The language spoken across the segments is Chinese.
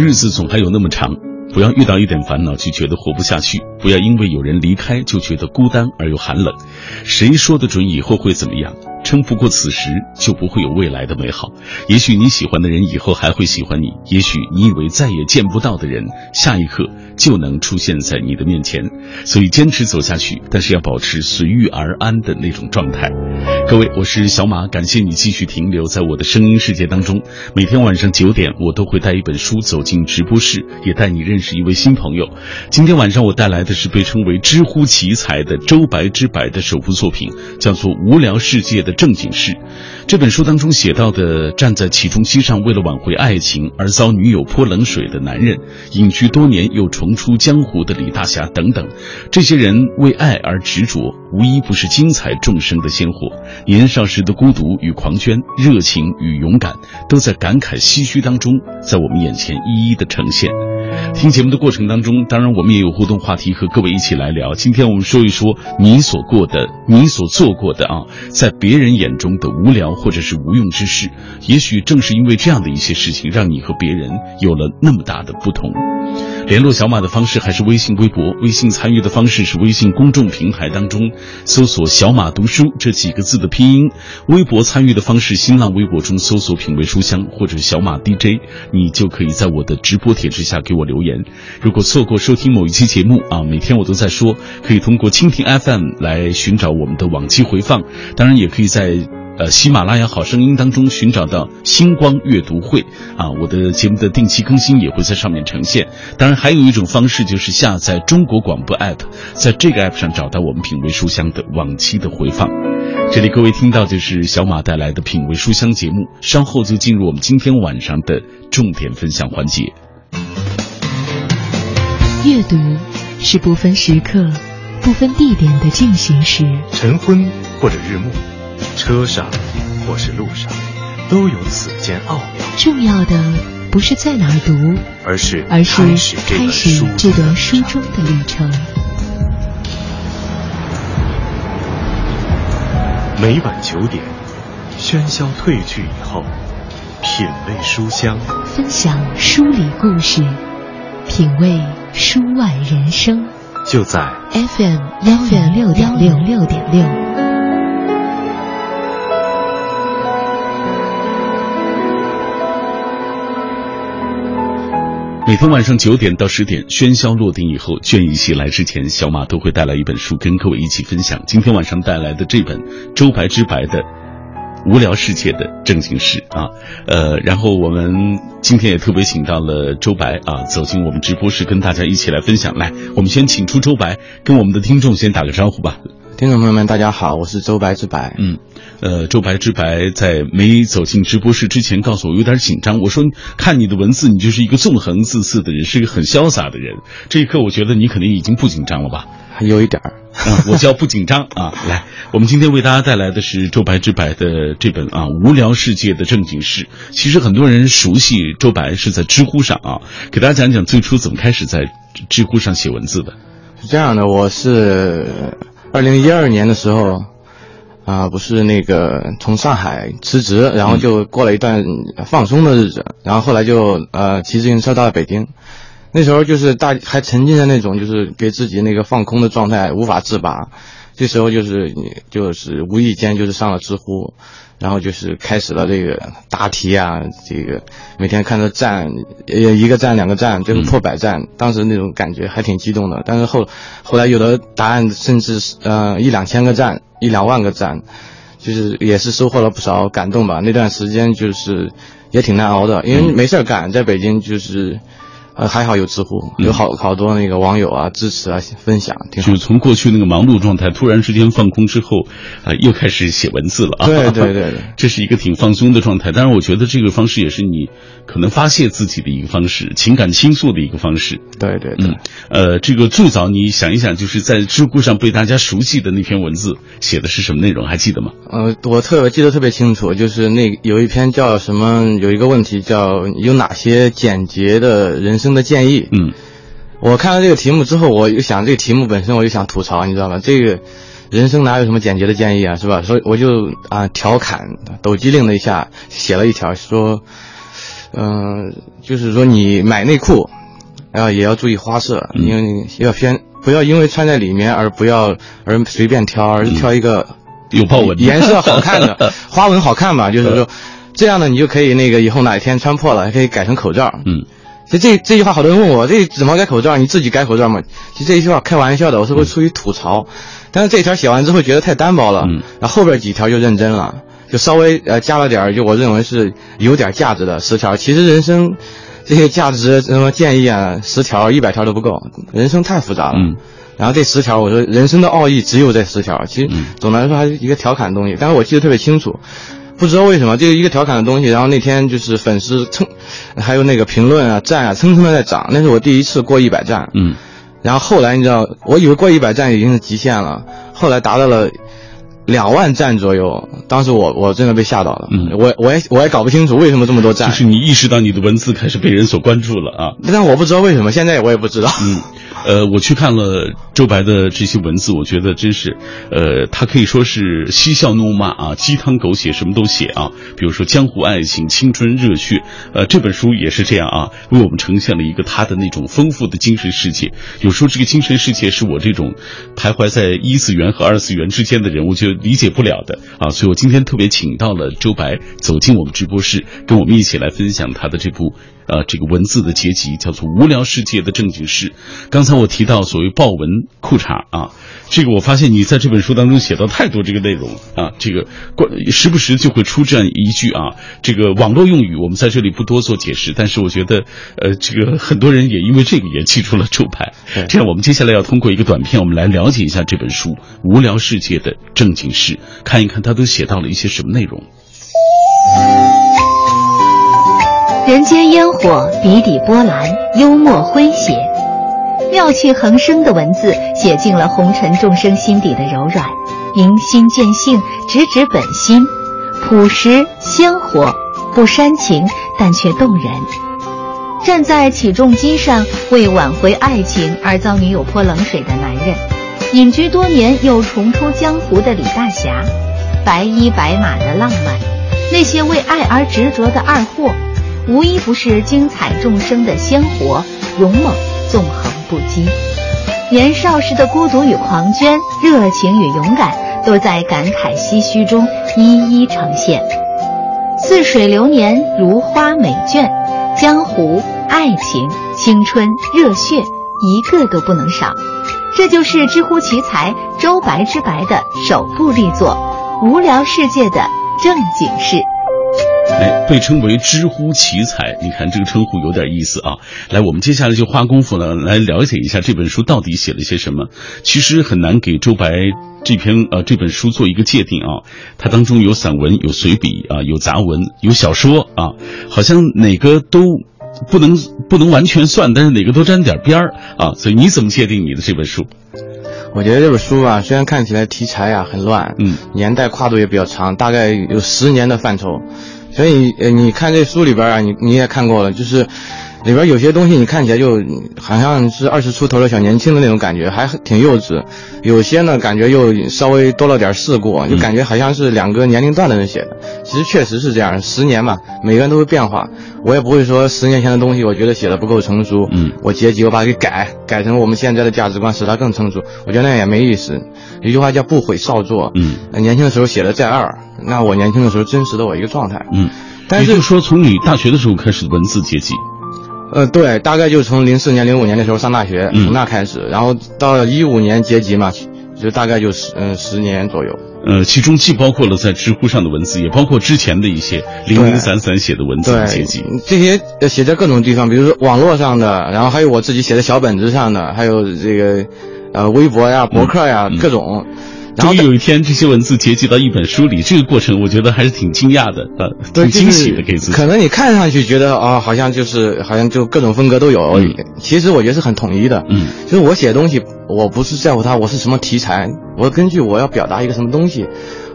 日子总还有那么长，不要遇到一点烦恼就觉得活不下去，不要因为有人离开就觉得孤单而又寒冷。谁说得准以后会怎么样？撑不过此时，就不会有未来的美好。也许你喜欢的人以后还会喜欢你，也许你以为再也见不到的人，下一刻就能出现在你的面前。所以坚持走下去，但是要保持随遇而安的那种状态。各位，我是小马，感谢你继续停留在我的声音世界当中。每天晚上九点，我都会带一本书走进直播室，也带你认识一位新朋友。今天晚上我带来的是被称为“知乎奇才”的周白之白的首部作品，叫做《无聊世界的正经事》。这本书当中写到的站在起重机上为了挽回爱情而遭女友泼冷水的男人，隐居多年又重出江湖的李大侠等等，这些人为爱而执着，无一不是精彩众生的鲜活。年少时的孤独与狂狷，热情与勇敢，都在感慨唏嘘当中，在我们眼前一一的呈现。听节目的过程当中，当然我们也有互动话题和各位一起来聊。今天我们说一说你所过的、你所做过的啊，在别人眼中的无聊或者是无用之事。也许正是因为这样的一些事情，让你和别人有了那么大的不同。联络小马的方式还是微信、微博。微信参与的方式是微信公众平台当中搜索“小马读书”这几个字的拼音。微博参与的方式，新浪微博中搜索“品味书香”或者“小马 DJ”，你就可以在我的直播帖之下给我留言。如果错过收听某一期节目啊，每天我都在说，可以通过蜻蜓 FM 来寻找我们的往期回放。当然，也可以在。呃，喜马拉雅好声音当中寻找到星光阅读会啊，我的节目的定期更新也会在上面呈现。当然，还有一种方式就是下载中国广播 app，在这个 app 上找到我们品味书香的往期的回放。这里各位听到就是小马带来的品味书香节目，稍后就进入我们今天晚上的重点分享环节。阅读是不分时刻、不分地点的进行时，晨昏或者日暮。车上或是路上，都有此间奥妙。重要的不是在哪儿读，而是而是开始这段书中的旅程。每晚九点，喧嚣褪去以后，品味书香，分享书里故事，品味书外人生。就在 FM 幺零六点六六点六。每天晚上九点到十点，喧嚣落定以后，倦意袭来之前，小马都会带来一本书跟各位一起分享。今天晚上带来的这本周白之白的《无聊世界的正经事》啊，呃，然后我们今天也特别请到了周白啊，走进我们直播室，跟大家一起来分享。来，我们先请出周白，跟我们的听众先打个招呼吧。听众朋友们，大家好，我是周白之白。嗯，呃，周白之白在没走进直播室之前告诉我有点紧张。我说看你的文字，你就是一个纵横恣肆的人，是一个很潇洒的人。这一刻，我觉得你肯定已经不紧张了吧？还有一点儿，我叫不紧张啊。来，我们今天为大家带来的是周白之白的这本啊《无聊世界的正经事》。其实很多人熟悉周白是在知乎上啊，给大家讲讲最初怎么开始在知乎上写文字的。是这样的，我是。二零一二年的时候，啊，不是那个从上海辞职，然后就过了一段放松的日子，然后后来就呃骑自行车到了北京，那时候就是大还沉浸在那种就是给自己那个放空的状态无法自拔，这时候就是你就是无意间就是上了知乎。然后就是开始了这个答题啊，这个每天看着赞，呃一个赞两个赞，最后破百赞，当时那种感觉还挺激动的。但是后后来有的答案甚至是呃一两千个赞，一两万个赞，就是也是收获了不少感动吧。那段时间就是也挺难熬的，因为没事干，在北京就是。呃，还好有知乎，有好好多那个网友啊支持啊分享，挺就是从过去那个忙碌状态突然之间放空之后，啊，又开始写文字了啊。对对对，这是一个挺放松的状态。当然，我觉得这个方式也是你可能发泄自己的一个方式，情感倾诉的一个方式。对对，嗯，呃，这个最早你想一想，就是在知乎上被大家熟悉的那篇文字写的是什么内容？还记得吗？呃，我特别记得特别清楚，就是那有一篇叫什么？有一个问题叫有哪些简洁的人生？的建议，嗯，我看到这个题目之后，我就想这个题目本身，我就想吐槽，你知道吗？这个人生哪有什么简洁的建议啊，是吧？所以我就啊调侃，抖机灵了一下，写了一条说，嗯、就是说你买内裤，啊、也要注意花色，嗯。因为要先不要因为穿在里面而不要而随便挑，而是挑一个有豹纹。颜色好看的 花纹好看嘛，就是说这样呢，你就可以那个以后哪一天穿破了，还可以改成口罩。嗯其实这这句话，好多人问我，这怎么改口罩？你自己改口罩吗？其实这一句话开玩笑的，我是会出于吐槽。但是这一条写完之后，觉得太单薄了，嗯然后后边几条就认真了，就稍微呃加了点儿，就我认为是有点价值的十条。其实人生这些价值什么建议啊，十条、一百条都不够，人生太复杂了。嗯然后这十条，我说人生的奥义只有这十条。其实嗯总的来说还是一个调侃的东西，但是我记得特别清楚。不知道为什么，就是一个调侃的东西，然后那天就是粉丝蹭，还有那个评论啊、赞啊，蹭蹭的在涨。那是我第一次过一百赞，嗯然后后来你知道，我以为过一百赞已经是极限了，后来达到了两万赞左右。当时我我真的被吓到了，嗯我我也我也搞不清楚为什么这么多赞，就是你意识到你的文字开始被人所关注了啊。但我不知道为什么，现在我也不知道。嗯，呃，我去看了周白的这些文字，我觉得真是，呃，他可以说是嬉笑怒骂啊，鸡汤狗血什么都写啊。比如说江湖爱情、青春热血，呃，这本书也是这样啊，为我们呈现了一个他的那种丰富的精神世界。有时候这个精神世界是我这种徘徊在一次元和二次元之间的人，我就理解不了的啊。所以我今天特别请到了周白走进我们直播室，跟我们一起来分享他的这部呃这个文字的结集，叫做《无聊世界的正经事》。刚才我提到所谓豹纹裤衩啊，这个我发现你在这本书当中写到太多这个内容啊，这个关时不时就会出这样一句啊，这个网络用语我们在这里不多做解释，但是我觉得呃这个很多人也因为这个也记住了周牌。这样我们接下来要通过一个短片，我们来了解一下这本书《无聊世界的正经事》，看一看他都写到了一些什么内容。人间烟火，笔底波澜，幽默诙谐，妙趣横生的文字写尽了红尘众生心底的柔软，迎心见性，直指本心，朴实鲜活，不煽情，但却动人。站在起重机上为挽回爱情而遭女友泼冷水的男人，隐居多年又重出江湖的李大侠，白衣白马的浪漫，那些为爱而执着的二货，无一不是精彩众生的鲜活、勇猛、纵横不羁。年少时的孤独与狂狷，热情与勇敢，都在感慨唏嘘中一一呈现。似水流年，如花美眷，江湖、爱情、青春、热血，一个都不能少。这就是知乎奇才周白之白的首部力作《无聊世界的正经事》。哎，被称为知乎奇才，你看这个称呼有点意思啊。来，我们接下来就花功夫呢，来了解一下这本书到底写了些什么。其实很难给周白这篇呃这本书做一个界定啊，它当中有散文、有随笔啊，有杂文、有小说啊，好像哪个都不能不能完全算，但是哪个都沾点边儿啊。所以你怎么界定你的这本书？我觉得这本书啊，虽然看起来题材啊很乱，嗯，年代跨度也比较长，大概有十年的范畴，所以呃，你看这书里边啊，你你也看过了，就是里边有些东西你看起来就好像是二十出头的小年轻的那种感觉，还挺幼稚；有些呢感觉又稍微多了点世故，就感觉好像是两个年龄段的人写的。其实确实是这样，十年嘛，每个人都会变化。我也不会说十年前的东西，我觉得写的不够成熟，嗯我结集我把它给改改成我们现在的价值观，使它更成熟。我觉得那样也没意思。有句话叫不悔少作，嗯呃年轻的时候写的再二，那我年轻的时候真实的我一个状态。嗯，但也就是是说，从你大学的时候开始文字结集，呃，对，大概就从零四年、零五年的时候上大学，嗯从那开始，然后到一五年结集嘛，就大概就十嗯、十年左右。呃，其中既包括了在知乎上的文字，也包括之前的一些零零散散写的文字的结对集。，这些呃写在各种地方，比如说网络上的，然后还有我自己写的小本子上的，还有这个呃微博呀、博客呀、嗯各种。终于有一天，这些文字结集到一本书里，这个过程我觉得还是挺惊讶的，呃，挺惊喜的，给自己。可能你看上去觉得啊、好像就是好像就各种风格都有，嗯其实我觉得是很统一的。嗯就是我写的东西，我不是在乎它我是什么题材，我根据我要表达一个什么东西，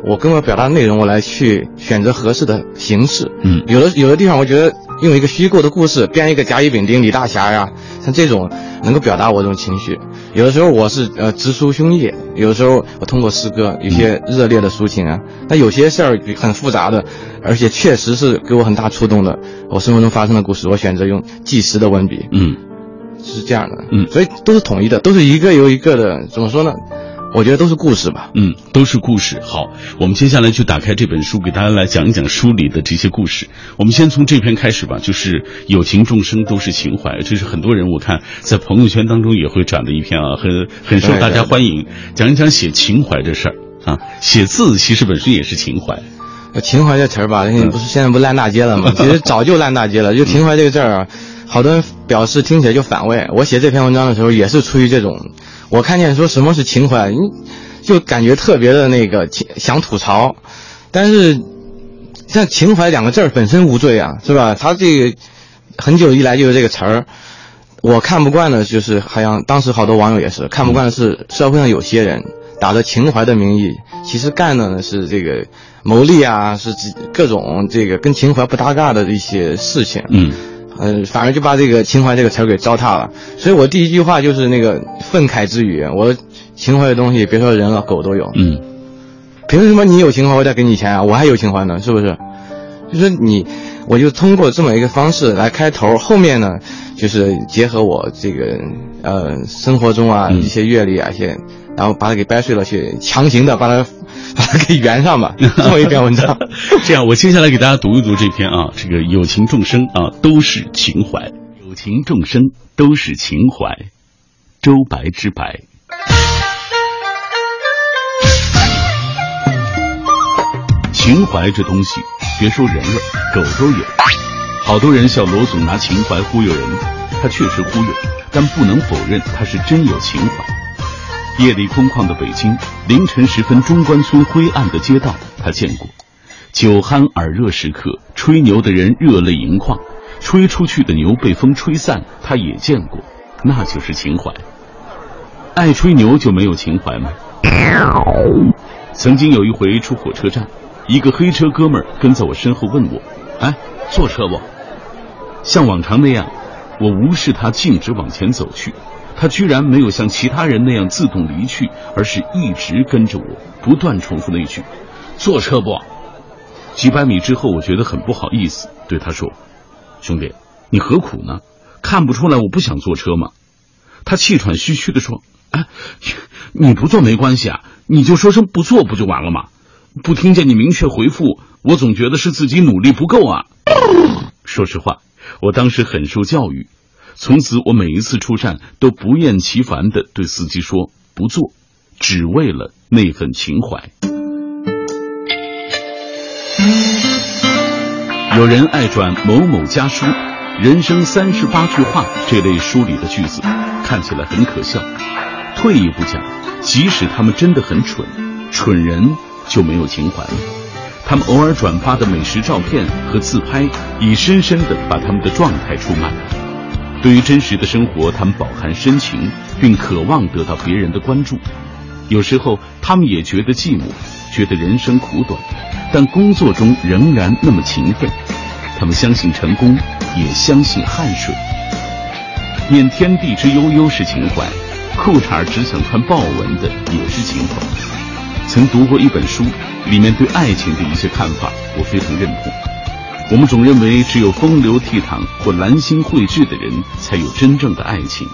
我跟我表达的内容，我来去选择合适的形式。嗯有的有的地方，我觉得用一个虚构的故事编一个甲乙丙丁李大侠呀，像这种，能够表达我这种情绪。有的时候我是呃直抒胸臆，有的时候我通过诗歌有些热烈的抒情啊。那有些事儿很复杂的，而且确实是给我很大触动的，我生活中发生的故事，我选择用纪实的文笔，嗯，是这样的，嗯，所以都是统一的，都是一个又一个的，怎么说呢？我觉得都是故事吧。嗯，都是故事。好，我们接下来就打开这本书，给大家来讲一讲书里的这些故事。我们先从这篇开始吧，就是“有情众生都是情怀”，这是很多人我看在朋友圈当中也会转的一篇啊，很很受大家欢迎。讲一讲写情怀这事儿啊，写字其实本身也是情怀。情怀这词儿吧，不是现在不烂大街了吗？其实早就烂大街了。就情怀这个字儿啊，好多人表示听起来就反胃。我写这篇文章的时候也是出于这种。我看见说什么是情怀，就感觉特别的那个想吐槽，但是像情怀两个字儿本身无罪啊，是吧？他这个很久以来就有这个词儿，我看不惯的就是好像当时好多网友也是看不惯的是社会上有些人打着情怀的名义，其实干的呢是这个牟利啊，是各种这个跟情怀不搭嘎的一些事情。嗯。嗯，反而就把这个情怀这个词儿给糟蹋了。所以我第一句话就是那个愤慨之语。我情怀的东西，别说人了，狗都有。嗯，凭什么你有情怀，我再给你钱啊？我还有情怀呢，是不是？就是你，我就通过这么一个方式来开头，后面呢，就是结合我这个呃生活中啊一些阅历啊一些，然后把它给掰碎了，去强行的把它。把 它给圆上吧，做一篇文章。这样，我接下来给大家读一读这篇啊，这个有情众生啊都是情怀，有情众生都是情怀。周白之白，情怀这东西，别说人了，狗都有。好多人笑罗总拿情怀忽悠人，他确实忽悠，但不能否认他是真有情怀。夜里空旷的北京，凌晨时分中关村灰暗的街道，他见过；酒酣耳热时刻，吹牛的人热泪盈眶，吹出去的牛被风吹散，他也见过。那就是情怀。爱吹牛就没有情怀吗？曾经有一回出火车站，一个黑车哥们儿跟在我身后问我：“哎，坐车不？”像往常那样，我无视他，径直往前走去。他居然没有像其他人那样自动离去，而是一直跟着我，不断重复那句：“坐车不？”几百米之后，我觉得很不好意思，对他说：“兄弟，你何苦呢？看不出来我不想坐车吗？”他气喘吁吁地说：“哎，你不坐没关系啊，你就说声不坐不就完了吗？不听见你明确回复，我总觉得是自己努力不够啊。”说实话，我当时很受教育。从此，我每一次出站都不厌其烦地对司机说：“不坐，只为了那份情怀。”有人爱转某某家书《人生三十八句话》这类书里的句子，看起来很可笑。退一步讲，即使他们真的很蠢，蠢人就没有情怀了。他们偶尔转发的美食照片和自拍，已深深地把他们的状态出卖了。对于真实的生活，他们饱含深情，并渴望得到别人的关注。有时候，他们也觉得寂寞，觉得人生苦短，但工作中仍然那么勤奋。他们相信成功，也相信汗水。念天地之悠悠是情怀，裤衩只想穿豹纹的也是情怀。曾读过一本书，里面对爱情的一些看法，我非常认同。我们总认为只有风流倜傥或兰心蕙质的人才有真正的爱情，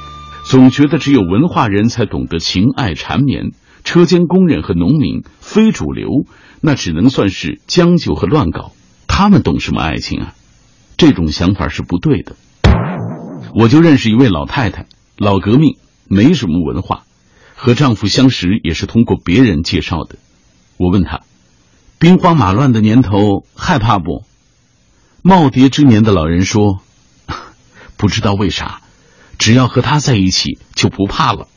总觉得只有文化人才懂得情爱缠绵，车间工人和农民非主流，那只能算是将就和乱搞。他们懂什么爱情啊？这种想法是不对的。我就认识一位老太太，老革命，没什么文化，和丈夫相识也是通过别人介绍的。我问她，兵荒马乱的年头害怕不？耄耋之年的老人说：“ 不知道为啥，只要和他在一起就不怕了。”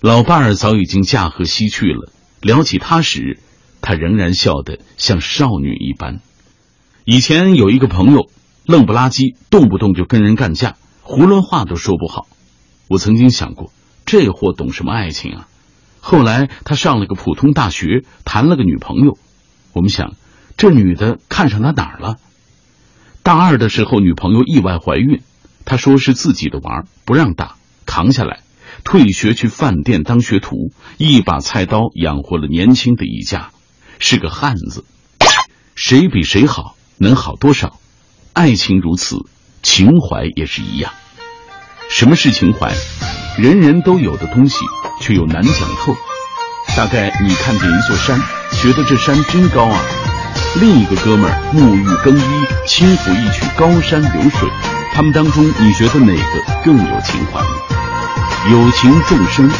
老伴儿早已经驾鹤西去了。聊起他时，他仍然笑得像少女一般。以前有一个朋友，愣不拉几，动不动就跟人干架，囫囵话都说不好。我曾经想过，这货懂什么爱情啊？后来他上了个普通大学，谈了个女朋友。我们想，这女的看上他哪儿了？大二的时候，女朋友意外怀孕，他说是自己的娃，不让打。扛下来，退学去饭店当学徒，一把菜刀养活了年轻的一家，是个汉子。谁比谁好，能好多少？爱情如此，情怀也是一样。什么是情怀？人人都有的东西，却又难讲透。大概你看见一座山，觉得这山真高啊。另一个哥们儿沐浴更衣，轻抚一曲高山流水。他们当中，你觉得哪个更有情怀？有情众生，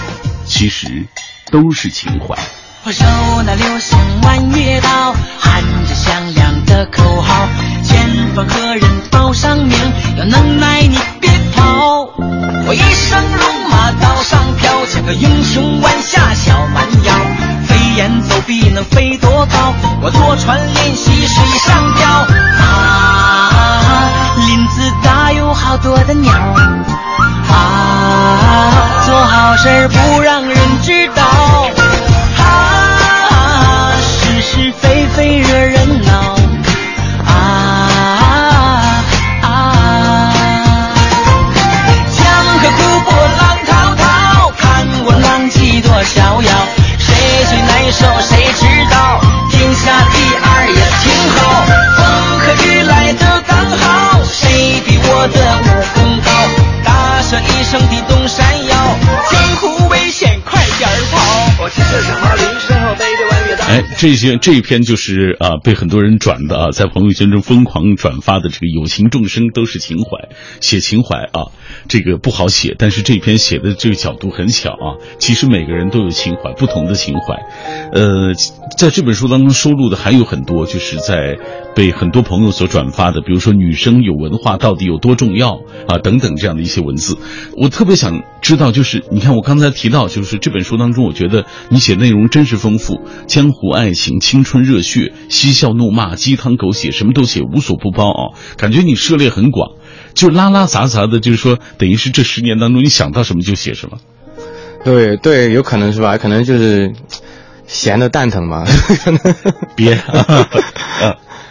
其实都是情怀。我手拿流星弯月刀，喊着响亮的口号，前方何人报上名？有能耐你别跑！我一生戎马刀上飘，像个英雄弯下小蛮腰，飞檐走壁能飞多高？我坐船练习水上漂，啊，林子大有好多的鸟，啊，做好事不让人知道。这些这一篇就是啊，被很多人转的啊，在朋友圈中疯狂转发的这个“有情众生都是情怀”，写情怀啊，这个不好写，但是这篇写的这个角度很巧啊。其实每个人都有情怀，不同的情怀。呃，在这本书当中收录的还有很多，就是在被很多朋友所转发的，比如说女生有文化到底有多重要啊，等等这样的一些文字。我特别想知道，就是你看我刚才提到，就是这本书当中，我觉得你写内容真是丰富，江湖爱情、青春热血、嬉笑怒骂、鸡汤狗血，什么都写，无所不包啊！感觉你涉猎很广，就拉拉杂杂的，就是说，等于是这十年当中，你想到什么就写什么。对对，有可能是吧？可能就是闲的蛋疼嘛。别，啊，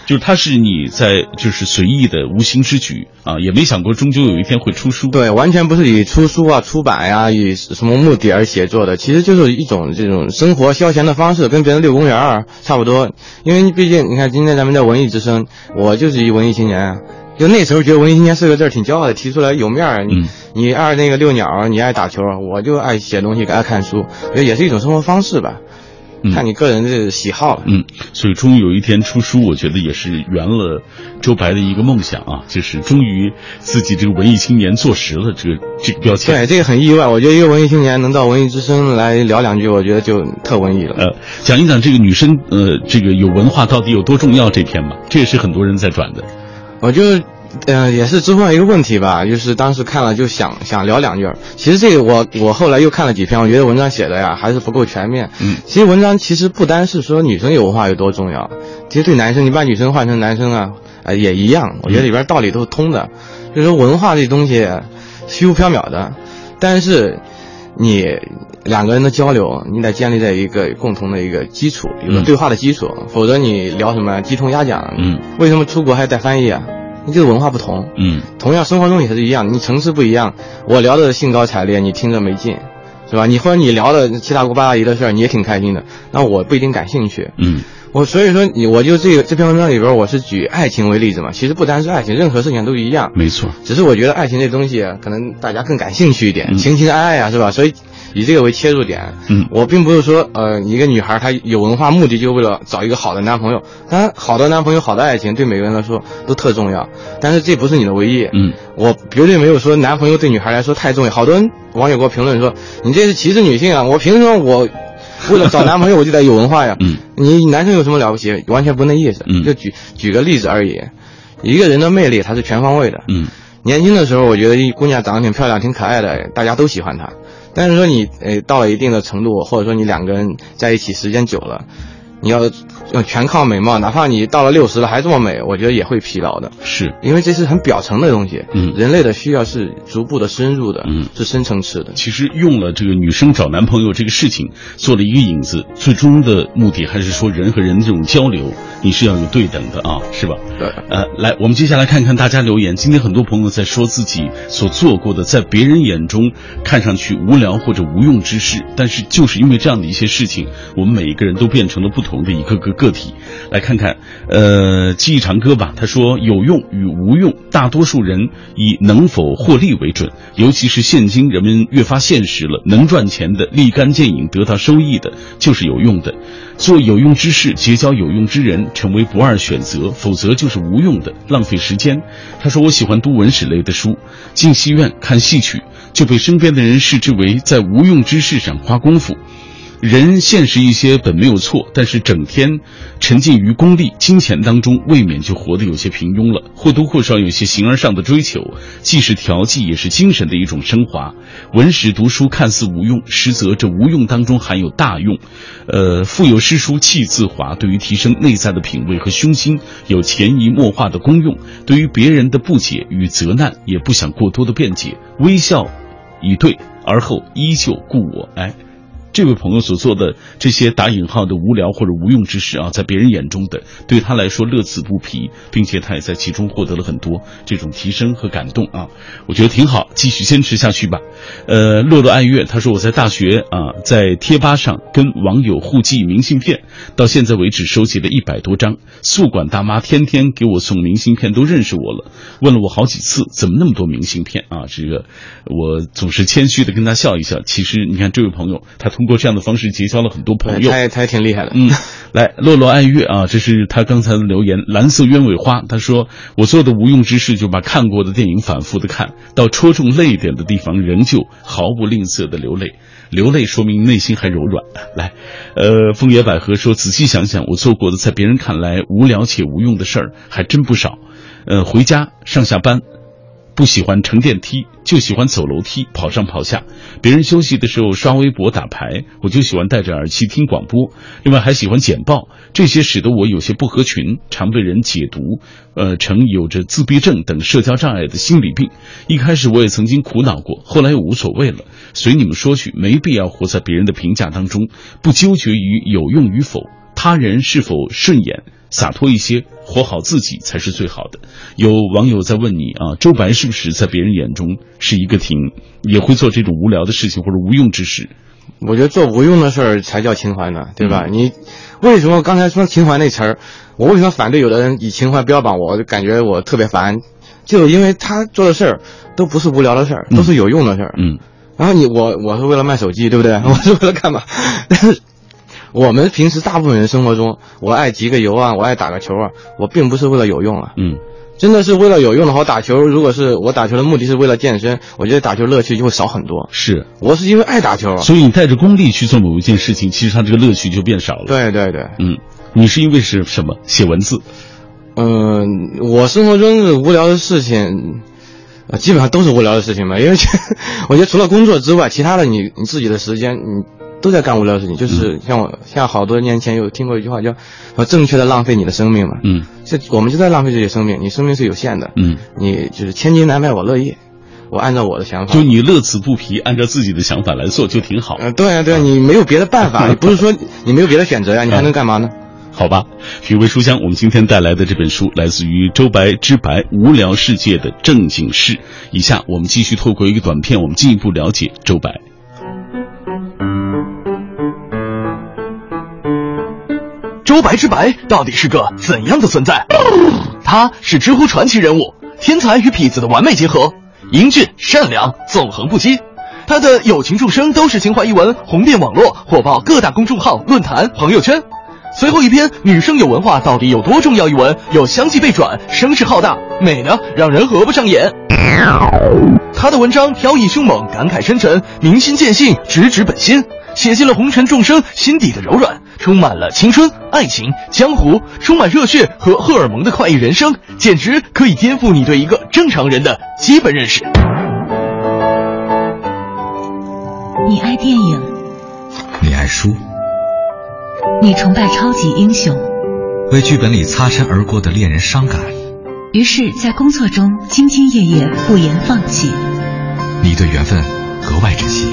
就是它是你在就是随意的无心之举啊，也没想过终究有一天会出书。对，完全不是以出书啊、出版呀、以什么目的而写作的，其实就是一种这种生活消闲的方式，跟别人遛公园儿差不多。因为毕竟你看，今天咱们在文艺之声，我就是一文艺青年啊。就那时候觉得文艺青年四个字挺骄傲的，提出来有面儿。你、嗯你爱那个遛鸟，你爱打球，我就爱写东西，爱看书，我觉得也是一种生活方式吧。嗯看你个人的喜好了。嗯，所以终于有一天出书，我觉得也是圆了周白的一个梦想啊，就是终于自己这个文艺青年坐实了这个这个标签。对，这个很意外。我觉得一个文艺青年能到文艺之声来聊两句，我觉得就特文艺了。呃，讲一讲这个女生呃，这个有文化到底有多重要这篇吧，这也是很多人在转的。我就，呃，也是知乎上一个问题吧，就是当时看了就想想聊两句儿。其实这个我我后来又看了几篇，我觉得文章写的呀还是不够全面。嗯，其实文章其实不单是说女生有文化有多重要，其实对男生，你把女生换成男生啊，呃也一样。我觉得里边道理都是通的，就是说文化这东西虚无缥缈的，但是你两个人的交流，你得建立在一个共同的一个基础，有个嗯对话的基础，否则你聊什么鸡同鸭讲。嗯，为什么出国还带翻译啊？你就是文化不同。嗯同样生活中也是一样，你层次不一样，我聊的兴高采烈，你听着没劲，是吧？你或者你聊的七大姑八大姨的事儿，你也挺开心的，那我不一定感兴趣。嗯我所以说你我就这个这篇文章里边，我是举爱情为例子嘛。其实不单是爱情，任何事情都一样。没错。只是我觉得爱情这东西啊，可能大家更感兴趣一点，嗯情情爱爱啊，是吧？所以以这个为切入点。嗯我并不是说呃，一个女孩她有文化目的就为了找一个好的男朋友。当然，好的男朋友、好的爱情对每个人来说都特重要，但是这不是你的唯一。嗯我绝对没有说男朋友对女孩来说太重要。好多人网友给我评论说，你这是歧视女性啊！我凭什么我 为了找男朋友我就得有文化呀？嗯你男生有什么了不起？完全不那意思。嗯就举举个例子而已，一个人的魅力他是全方位的。嗯年轻的时候，我觉得一姑娘长得挺漂亮、挺可爱的，大家都喜欢她。但是说你呃到了一定的程度，或者说你两个人在一起时间久了，你要要全靠美貌，哪怕你到了六十了还这么美，我觉得也会疲劳的。是，因为这是很表层的东西。嗯人类的需要是逐步的深入的，嗯是深层次的。其实用了这个女生找男朋友这个事情做了一个引子，最终的目的还是说人和人的这种交流，你是要有对等的啊，是吧？对呃，来，我们接下来看看大家留言。今天很多朋友在说自己所做过的，在别人眼中看上去无聊或者无用之事，但是就是因为这样的一些事情，我们每一个人都变成了不同的一个个个体。来看看，呃，记忆长歌吧，他说有用与无用，大多数人以能否获利为准，尤其是现今人们越发现实了，能赚钱的、立竿见影得到收益的，就是有用的。做有用之事，结交有用之人，成为不二选择，否则就是无用的，浪费时间。他说：“我喜欢读文史类的书，进戏院看戏曲，就被身边的人视之为在无用之事上花功夫。”人现实一些本没有错，但是整天沉浸于功利、金钱当中，未免就活得有些平庸了，或多或少有些形而上的追求，既是调剂，也是精神的一种升华。文史读书看似无用，实则这无用当中含有大用。呃，腹有诗书气自华，对于提升内在的品味和胸襟有潜移默化的功用。对于别人的不解与责难，也不想过多的辩解，微笑以对，而后依旧故我。哎。这位朋友所做的这些打引号的无聊或者无用之事啊，在别人眼中的对他来说乐此不疲，并且他也在其中获得了很多这种提升和感动啊，我觉得挺好，继续坚持下去吧。呃，洛洛爱乐他说我在大学啊，在贴吧上跟网友互寄明信片，到现在为止收集了一百多张。宿管大妈天天给我送明信片，都认识我了，问了我好几次怎么那么多明信片啊？这个我总是谦虚的跟他笑一笑。其实你看这位朋友，他通过这样的方式结交了很多朋友，他也他也挺厉害的。嗯，来，洛洛爱乐啊，这是他刚才的留言。蓝色鸢尾花，他说我做的无用之事，就把看过的电影反复的看，到戳中泪点的地方，仍旧毫不吝啬的流泪。流泪说明内心还柔软。来，呃，枫叶百合说，仔细想想，我做过的在别人看来无聊且无用的事儿还真不少。呃，回家上下班。不喜欢乘电梯，就喜欢走楼梯，跑上跑下。别人休息的时候刷微博、打牌，我就喜欢戴着耳机听广播。另外还喜欢简报，这些使得我有些不合群，常被人解读，呃，成有着自闭症等社交障碍的心理病。一开始我也曾经苦恼过，后来又无所谓了。随你们说去，没必要活在别人的评价当中，不纠结于有用与否，他人是否顺眼。洒脱一些，活好自己才是最好的。有网友在问你啊，周白是不是在别人眼中是一个挺也会做这种无聊的事情或者无用之事？我觉得做无用的事儿才叫情怀呢，对吧？嗯、你为什么刚才说情怀那词儿，我为什么反对有的人以情怀标榜我，就感觉我特别烦，就因为他做的事儿都不是无聊的事儿，都是有用的事儿。嗯，然后你我我是为了卖手机，对不对？我是为了干嘛？但是。我们平时大部分人生活中，我爱集个邮啊，我爱打个球啊，我并不是为了有用啊。嗯，真的是为了有用的话，打球。如果是我打球的目的是为了健身，我觉得打球乐趣就会少很多。是我是因为爱打球，所以你带着功利去做某一件事情，其实它这个乐趣就变少了。对对对，嗯，你是因为是什么？写文字。嗯，我生活中的无聊的事情，呃，基本上都是无聊的事情吧。因为 我觉得除了工作之外，其他的你你自己的时间，你。都在干无聊的事情，就是像我，像好多年前有听过一句话叫“说正确的浪费你的生命”嘛。嗯，这我们就在浪费这些生命，你生命是有限的。嗯，你就是千金难买我乐意，我按照我的想法，就你乐此不疲，按照自己的想法来做就挺好。嗯、呃，对啊，对啊，你没有别的办法，不是说你没有别的选择呀，你还能干嘛呢？好吧，品味书香，我们今天带来的这本书来自于周白之白无聊世界的正经事。以下我们继续透过一个短片，我们进一步了解周白。周白之白到底是个怎样的存在？他是知乎传奇人物，天才与痞子的完美结合，英俊善良，纵横不羁。他的友情众生都是情怀一文，红遍网络，火爆各大公众号、论坛、朋友圈。随后一篇“女生有文化到底有多重要”一文又相继被转，声势浩大，美的让人合不上眼。他的文章飘逸凶猛，感慨深沉，明心见性，直指本心，写尽了红尘众生心底的柔软，充满了青春、爱情、江湖，充满热血和荷尔蒙的快意人生，简直可以颠覆你对一个正常人的基本认识。你爱电影，你爱书，你崇拜超级英雄，为剧本里擦身而过的恋人伤感，于是，在工作中兢兢业业，不言放弃。你对缘分格外珍惜。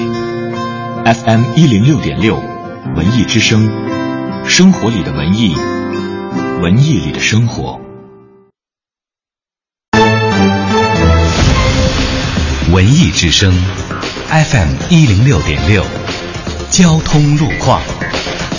FM 一零六点六，文艺之声，生活里的文艺，文艺里的生活。文艺之声，FM 一零六点六，交通路况。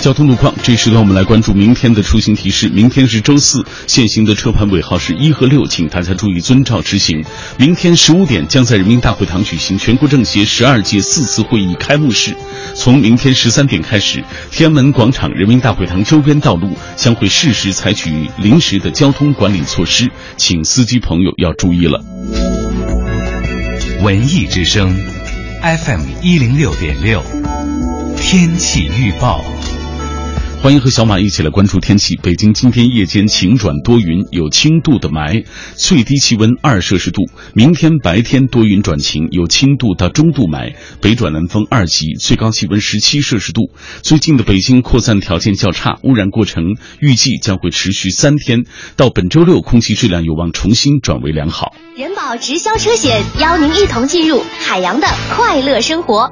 交通路况，这时段我们来关注明天的出行提示。明天是周四，限行的车牌尾号是一和六，请大家注意遵照执行。明天十五点将在人民大会堂举行全国政协十二届四次会议开幕式。从明天十三点开始，天安门广场、人民大会堂周边道路将会适时采取临时的交通管理措施，请司机朋友要注意了。文艺之声，FM 一零六点六，天气预报。欢迎和小马一起来关注天气。北京今天夜间晴转多云，有轻度的霾，最低气温二摄氏度。明天白天多云转晴，有轻度到中度霾，北转南风二级，最高气温十七摄氏度。最近的北京扩散条件较差，污染过程预计将会持续三天，到本周六空气质量有望重新转为良好。人保直销车险邀您一同进入海洋的快乐生活。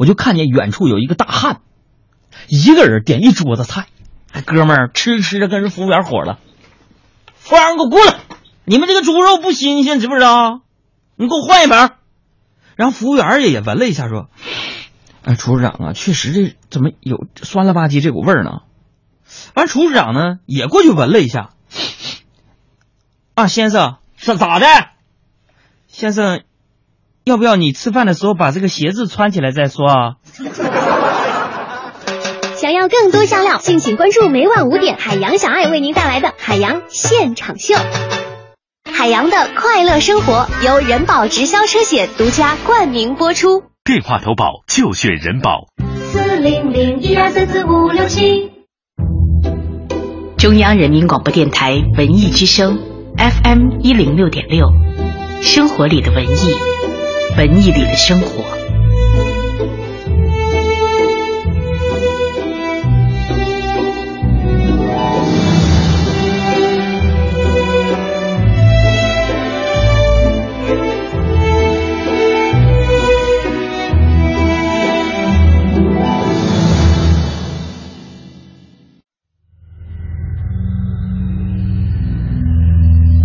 我就看见远处有一个大汉，一个人点一桌子菜。哎，哥们儿吃着吃着跟人服务员火了，服务员，你给我过来！你们这个猪肉不新鲜，知不知道？你给我换一盆。然后服务员也也闻了一下，说：“哎，厨师长啊，确实这怎么有酸了吧唧这股味儿呢？”完，厨师长呢也过去闻了一下，啊，先生。是咋的，先生？要不要你吃饭的时候把这个鞋子穿起来再说啊？想要更多香料，敬请关注每晚五点海洋小爱为您带来的海洋现场秀。海洋的快乐生活由人保直销车险独家冠名播出。电话投保就选人保。四零零一二三四五六七。中央人民广播电台文艺之声。FM 一零六点六，生活里的文艺，文艺里的生活。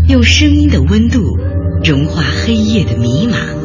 用声音的温度融化黑夜的迷茫，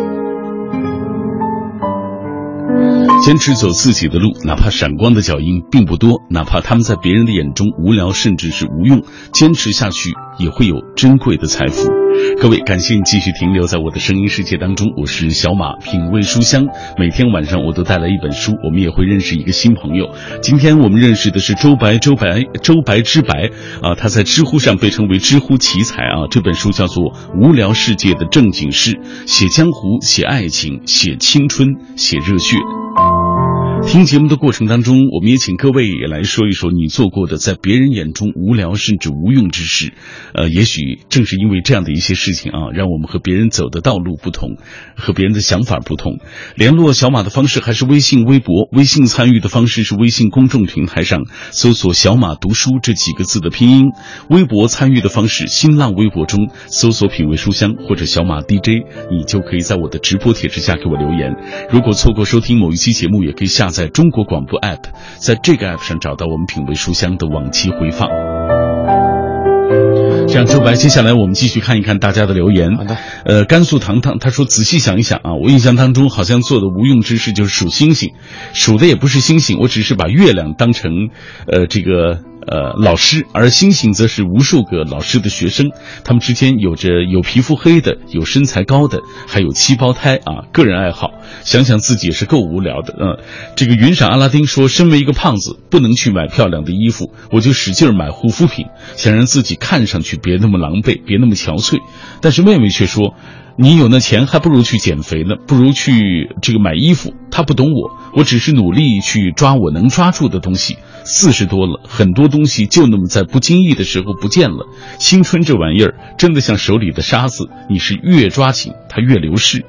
坚持走自己的路，哪怕闪光的脚印并不多，哪怕他们在别人的眼中无聊甚至是无用，坚持下去也会有珍贵的财富。各位，感谢你继续停留在我的声音世界当中，我是小马，品味书香。每天晚上我都带来一本书，我们也会认识一个新朋友。今天我们认识的是周白，周白，周白之白啊，他在知乎上被称为知乎奇才啊。这本书叫做《无聊世界的正经事》，写江湖，写爱情，写青春，写热血。听节目的过程当中，我们也请各位也来说一说你做过的在别人眼中无聊甚至无用之事。呃，也许正是因为这样的一些事情啊，让我们和别人走的道路不同，和别人的想法不同。联络小马的方式还是微信、微博。微信参与的方式是微信公众平台上搜索“小马读书”这几个字的拼音；微博参与的方式，新浪微博中搜索“品味书香”或者“小马 DJ”，你就可以在我的直播帖之下给我留言。如果错过收听某一期节目，也可以下。载中国广播 app，在这个 app 上找到我们品味书香的往期回放。这样，周白，接下来我们继续看一看大家的留言。好的，呃，甘肃糖糖他说：“仔细想一想啊，我印象当中好像做的无用之事就是数星星，数的也不是星星，我只是把月亮当成呃这个呃老师，而星星则是无数个老师的学生，他们之间有着有皮肤黑的，有身材高的，还有七胞胎啊。个人爱好，想想自己也是够无聊的。嗯，这个云闪阿拉丁说，身为一个胖子，不能去买漂亮的衣服，我就使劲买护肤品，想让自己看上去别那么狼狈，别那么憔悴。但是妹妹却说。你有那钱，还不如去减肥呢，不如去这个买衣服。他不懂我，我只是努力去抓我能抓住的东西。四十多了，很多东西就那么在不经意的时候不见了。青春这玩意儿，真的像手里的沙子，你是越抓紧，它越流逝。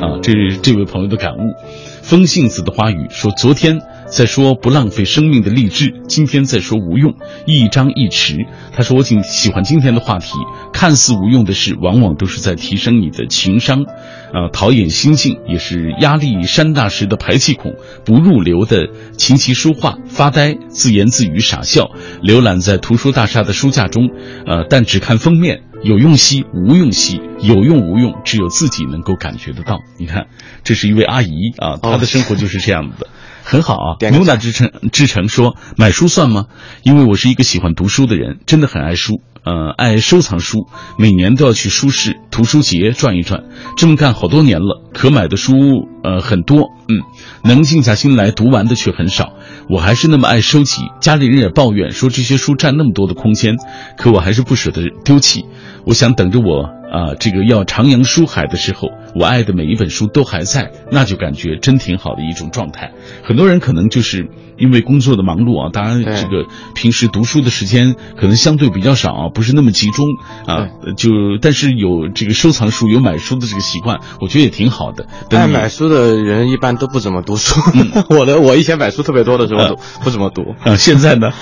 啊，这是这位朋友的感悟。风信子的花语说：昨天在说不浪费生命的励志，今天在说无用，一张一弛。他说我挺喜欢今天的话题，看似无用的事，往往都是在提升你的情商，啊，陶冶心性，也是压力山大时的排气孔，不入流的琴棋书画，发呆，自言自语，傻笑，浏览在图书大厦的书架中，呃，但只看封面。有用兮无用兮，有用无用，只有自己能够感觉得到。你看，这是一位阿姨啊，她的生活就是这样子的，很好啊。牛奶之城之城说买书算吗？因为我是一个喜欢读书的人，真的很爱书，呃，爱收藏书，每年都要去书市、图书节转一转，这么干好多年了。可买的书呃很多，嗯，能静下心来读完的却很少。我还是那么爱收集，家里人也抱怨说这些书占那么多的空间，可我还是不舍得丢弃。我想等着我啊，这个要徜徉书海的时候，我爱的每一本书都还在，那就感觉真挺好的一种状态。很多人可能就是因为工作的忙碌啊，当然这个平时读书的时间可能相对比较少，不是那么集中啊。就但是有这个收藏书、有买书的这个习惯，我觉得也挺好的。爱 买书的人一般都不怎么读书。我的我以前买书特别多的时候都不怎么读啊，现在呢？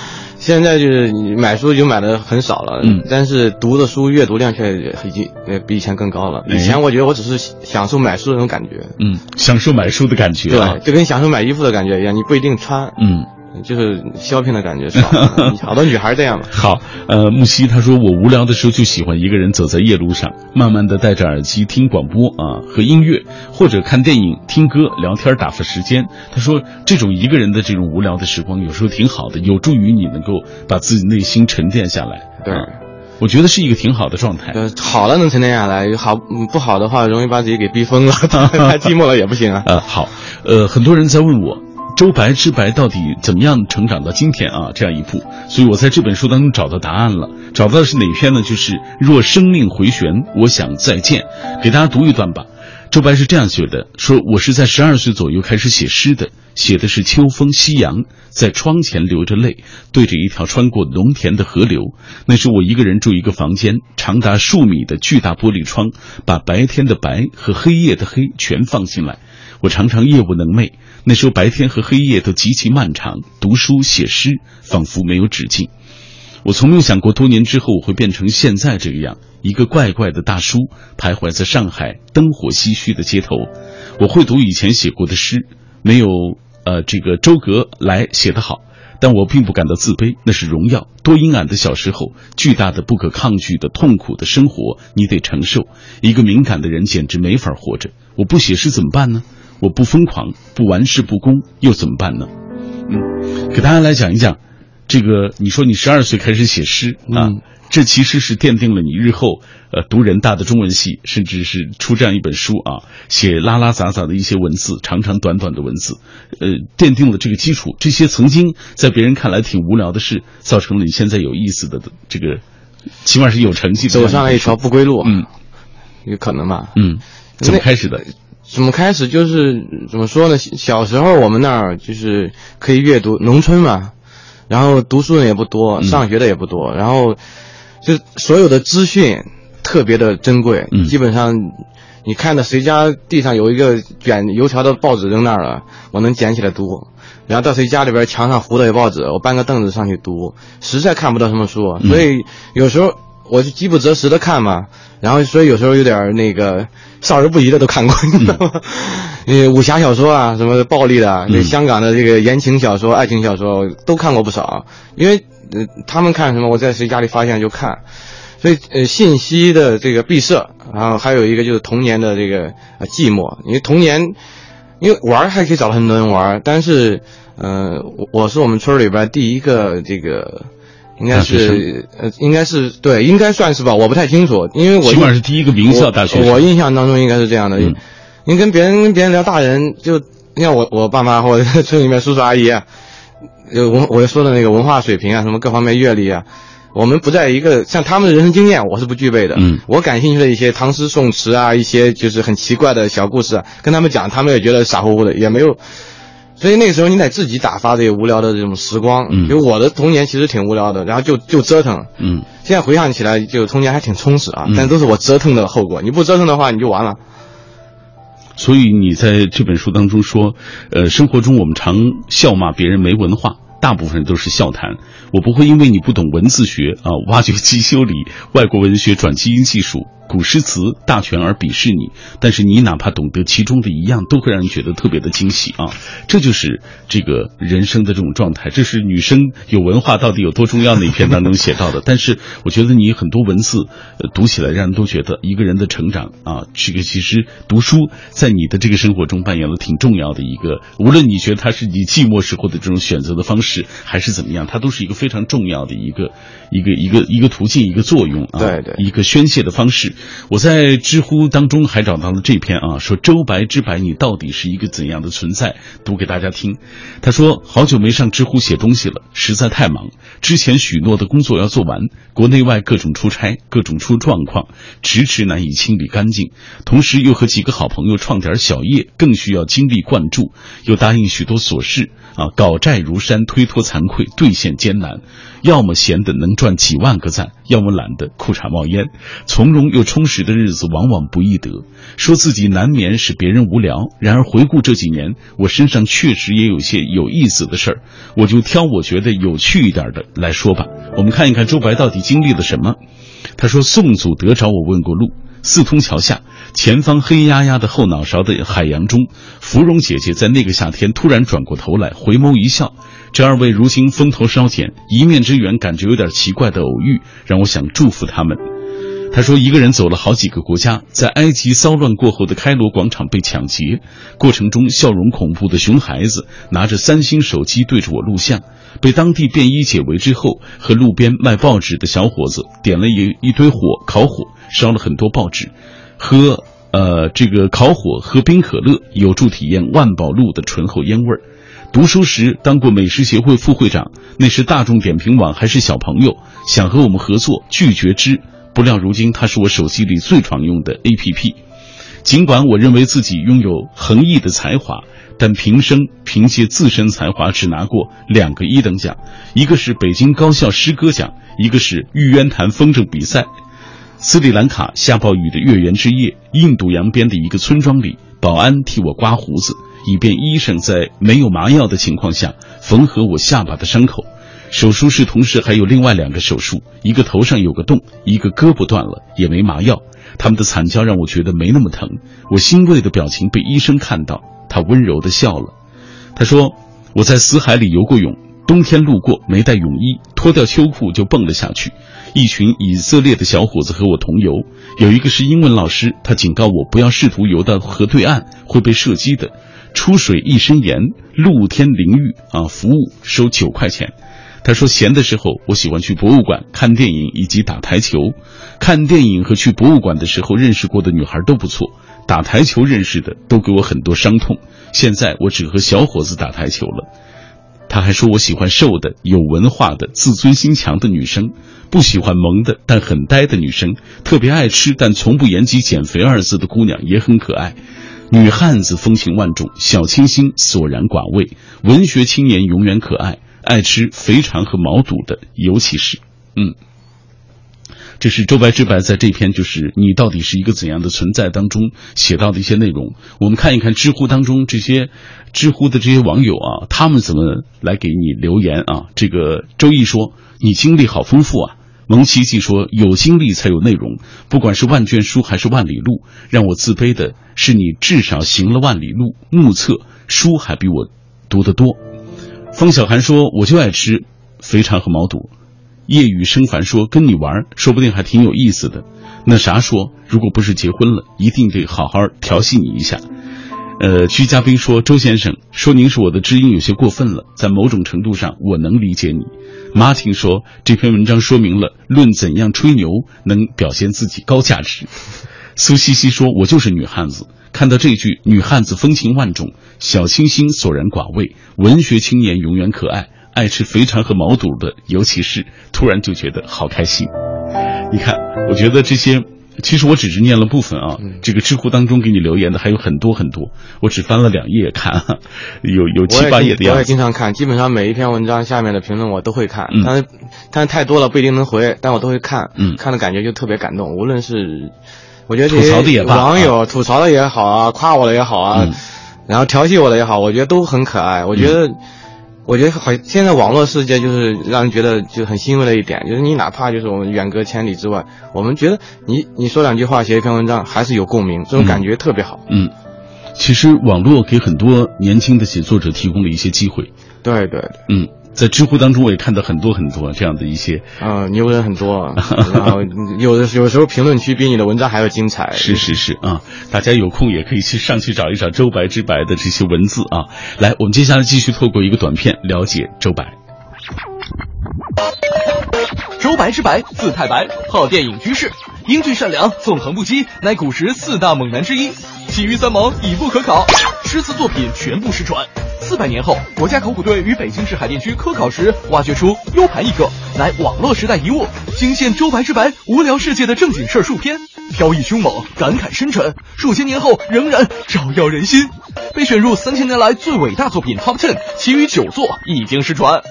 现在就是你买书就买的很少了，嗯，但是读的书阅读量却已经呃比以前更高了。以前我觉得我只是享受买书的那种感觉，嗯，享受买书的感觉，对，就跟享受买衣服的感觉一样，你不一定穿，嗯。就是消费的感觉少，好多女孩这样嘛。好，呃，木西他说我无聊的时候就喜欢一个人走在夜路上，慢慢的戴着耳机听广播啊和音乐，或者看电影、听歌、聊天打发时间。他说这种一个人的这种无聊的时光有时候挺好的，有助于你能够把自己内心沉淀下来。对，我觉得是一个挺好的状态。呃，好了能沉淀下来，好不好的话容易把自己给逼疯了，太寂寞了也不行啊。呃，好，呃，很多人在问我。周白之白到底怎么样成长到今天啊？这样一步，所以我在这本书当中找到答案了。找到的是哪篇呢？就是若生命回旋，我想再见。给大家读一段吧。周白是这样写的：说我是在十二岁左右开始写诗的，写的是秋风夕阳，在窗前流着泪，对着一条穿过农田的河流。那是我一个人住一个房间，长达数米的巨大玻璃窗，把白天的白和黑夜的黑全放进来。我常常夜不能寐。那时候白天和黑夜都极其漫长，读书写诗仿佛没有止境。我从没有想过多年之后我会变成现在这个样，一个怪怪的大叔徘徊在上海灯火唏嘘的街头。我会读以前写过的诗，没有呃这个周格来写得好，但我并不感到自卑，那是荣耀。多阴暗的小时候，巨大的不可抗拒的痛苦的生活，你得承受。一个敏感的人简直没法活着。我不写诗怎么办呢？我不疯狂，不玩世不恭，又怎么办呢？嗯，给大家来讲一讲，这个你说你十二岁开始写诗啊，这其实是奠定了你日后呃读人大的中文系，甚至是出这样一本书啊，写拉拉杂杂的一些文字，长长短短的文字，呃，奠定了这个基础。这些曾经在别人看来挺无聊的事，造成了你现在有意思的这个，起码是有成绩，走上了一条不归路。嗯，有可能吧？嗯，怎么开始的？怎么开始？就是怎么说呢？小时候我们那儿就是可以阅读，农村嘛，然后读书人也不多，上学的也不多，然后就所有的资讯特别的珍贵。基本上你看到谁家地上有一个卷油条的报纸扔那儿了，我能捡起来读；然后到谁家里边墙上糊的有报纸，我搬个凳子上去读。实在看不到什么书，所以有时候我就饥不择食的看嘛。然后所以有时候有点那个。少儿不宜的都看过，你知道吗？呃，武侠小说啊，什么暴力的啊，这香港的这个言情小说、爱情小说都看过不少。因为呃，他们看什么，我在谁家里发现就看。所以呃，信息的这个闭塞，然后还有一个就是童年的这个呃寂寞。因为童年，因为玩儿还可以找到很多人玩儿，但是呃，我我是我们村里边第一个这个。应该是呃，应该是对，应该算是吧，我不太清楚，因为我起码是第一个名校大学我。我印象当中应该是这样的。嗯你跟别人跟别人聊大人，就你看我我爸妈 或者村里面叔叔阿姨啊，就文我说的那个文化水平啊，什么各方面阅历啊，我们不在一个像他们的人生经验，我是不具备的。嗯，我感兴趣的一些唐诗宋词啊，一些就是很奇怪的小故事啊，跟他们讲，他们也觉得傻乎乎的，也没有。所以那个时候你得自己打发这个无聊的这种时光。嗯就我的童年其实挺无聊的，然后就就折腾。嗯，现在回想起来，就童年还挺充实啊，嗯但都是我折腾的后果。你不折腾的话，你就完了。所以你在这本书当中说，呃，生活中我们常笑骂别人没文化，大部分都是笑谈。我不会因为你不懂文字学啊，挖掘机修理、外国文学转基因技术、古诗词大全而鄙视你，但是你哪怕懂得其中的一样，都会让人觉得特别的惊喜啊！这就是这个人生的这种状态，这是女生有文化到底有多重要那一篇当中写到的。但是我觉得你很多文字，呃，读起来让人都觉得一个人的成长啊，这个其实读书在你的这个生活中扮演了挺重要的一个，无论你觉得它是你寂寞时候的这种选择的方式，还是怎么样，它都是一个非常重要的一个一个一个一个途径，一个作用啊，对对一个宣泄的方式。我在知乎当中还找到了这篇啊，说周白之白，你到底是一个怎样的存在？读给大家听。他说，好久没上知乎写东西了，实在太忙。之前许诺的工作要做完，国内外各种出差，各种出状况，迟迟难以清理干净。同时又和几个好朋友创点小业，更需要精力灌注。又答应许多琐事啊，搞债如山，推脱惭愧，兑现艰难。要么闲得能赚几万个赞，要么懒得裤衩冒烟。从容又充实的日子往往不易得。说自己难免使别人无聊，然而回顾这几年，我身上确实也有些有意思的事儿，我就挑我觉得有趣一点的来说吧。我们看一看周白到底经历了什么。他说：“宋祖德找我问过路，四通桥下，前方黑压压的后脑勺的海洋中，芙蓉姐姐在那个夏天突然转过头来，回眸一笑。这二位如今风头稍减，一面之缘，感觉有点奇怪的偶遇，让我想祝福他们。”他说，一个人走了好几个国家，在埃及骚乱过后的开罗广场被抢劫，过程中笑容恐怖的熊孩子拿着三星手机对着我录像，被当地便衣解围之后，和路边卖报纸的小伙子点了一一堆火烤火，烧了很多报纸，喝呃这个烤火喝冰可乐，有助体验万宝路的醇厚烟味儿。读书时当过美食协会副会长，那时大众点评网还是小朋友，想和我们合作，拒绝之。不料如今它是我手机里最常用的 APP。尽管我认为自己拥有横溢的才华，但平生凭借自身才华只拿过两个一等奖，一个是北京高校诗歌奖，一个是玉渊潭风筝比赛。斯里兰卡下暴雨的月圆之夜，印度洋边的一个村庄里，保安替我刮胡子，以便医生在没有麻药的情况下缝合我下巴的伤口。手术室同时还有另外两个手术，一个头上有个洞，一个胳膊断了，也没麻药。他们的惨叫让我觉得没那么疼。我欣慰的表情被医生看到，他温柔的笑了。他说：“我在死海里游过泳，冬天路过没带泳衣，脱掉秋裤就蹦了下去。一群以色列的小伙子和我同游，有一个是英文老师，他警告我不要试图游到河对岸，会被射击的。出水一身盐，露天淋浴啊，服务收九块钱。”他说：“闲的时候，我喜欢去博物馆看电影以及打台球。看电影和去博物馆的时候认识过的女孩都不错，打台球认识的都给我很多伤痛。现在我只和小伙子打台球了。”他还说：“我喜欢瘦的、有文化的、自尊心强的女生，不喜欢萌的但很呆的女生。特别爱吃但从不言及减肥二字的姑娘也很可爱。女汉子风情万种，小清新，索然寡味。文学青年永远可爱。”爱吃肥肠和毛肚的，尤其是，嗯，这是周白之白在这篇就是你到底是一个怎样的存在当中写到的一些内容。我们看一看知乎当中这些知乎的这些网友啊，他们怎么来给你留言啊？这个周易说：“你经历好丰富啊，蒙奇奇说：“有经历才有内容，不管是万卷书还是万里路，让我自卑的是你至少行了万里路，目测书还比我读得多。”方小寒说：“我就爱吃肥肠和毛肚。”夜雨生烦说：“跟你玩，说不定还挺有意思的。”那啥说：“如果不是结婚了，一定得好好调戏你一下。”呃，居嘉宾说：“周先生说您是我的知音，有些过分了。在某种程度上，我能理解你。”马婷说：“这篇文章说明了论怎样吹牛能表现自己高价值。”苏西西说：“我就是女汉子，看到这句‘女汉子风情万种，小清新索然寡味，文学青年永远可爱，爱吃肥肠和毛肚的，尤其是突然就觉得好开心。’你看，我觉得这些。”其实我只是念了部分啊，这个知乎当中给你留言的还有很多很多，我只翻了两页看，有有七八页的样子。我也经常看，基本上每一篇文章下面的评论我都会看，但是但是太多了不一定能回，但我都会看，嗯，看的感觉就特别感动。无论是我觉得吐槽的也罢网友吐槽的也好啊，夸我的也好啊，然后调戏我的也好，我觉得都很可爱。我觉得。我觉得好，现在网络世界就是让人觉得就很欣慰的一点，就是你哪怕就是我们远隔千里之外，我们觉得你你说两句话，写一篇文章，还是有共鸣，这种感觉特别好。嗯，其实网络给很多年轻的写作者提供了一些机会。对对对，嗯。在知乎当中，我也看到很多很多这样的一些啊牛人很多，然后有的有时候评论区比你的文章还要精彩。是是是啊，大家有空也可以去上去找一找周白之白的这些文字啊。来，我们接下来继续透过一个短片了解周白。周白之白，字太白，号电影居士，英俊善良，纵横不羁，乃古时四大猛男之一，其余三猛已不可考，诗词作品全部失传。四百年后，国家考古队于北京市海淀区科考时，挖掘出 U 盘一个，乃网络时代遗物，惊现周白之白无聊世界的正经事儿数篇，飘逸凶猛，感慨深沉，数千年后仍然照耀人心，被选入三千年来最伟大作品 Top Ten，其余九座已经失传。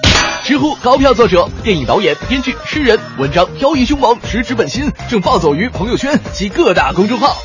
知乎高票作者、电影导演、编剧、诗人，文章飘逸凶猛，直指本心，正暴走于朋友圈及各大公众号。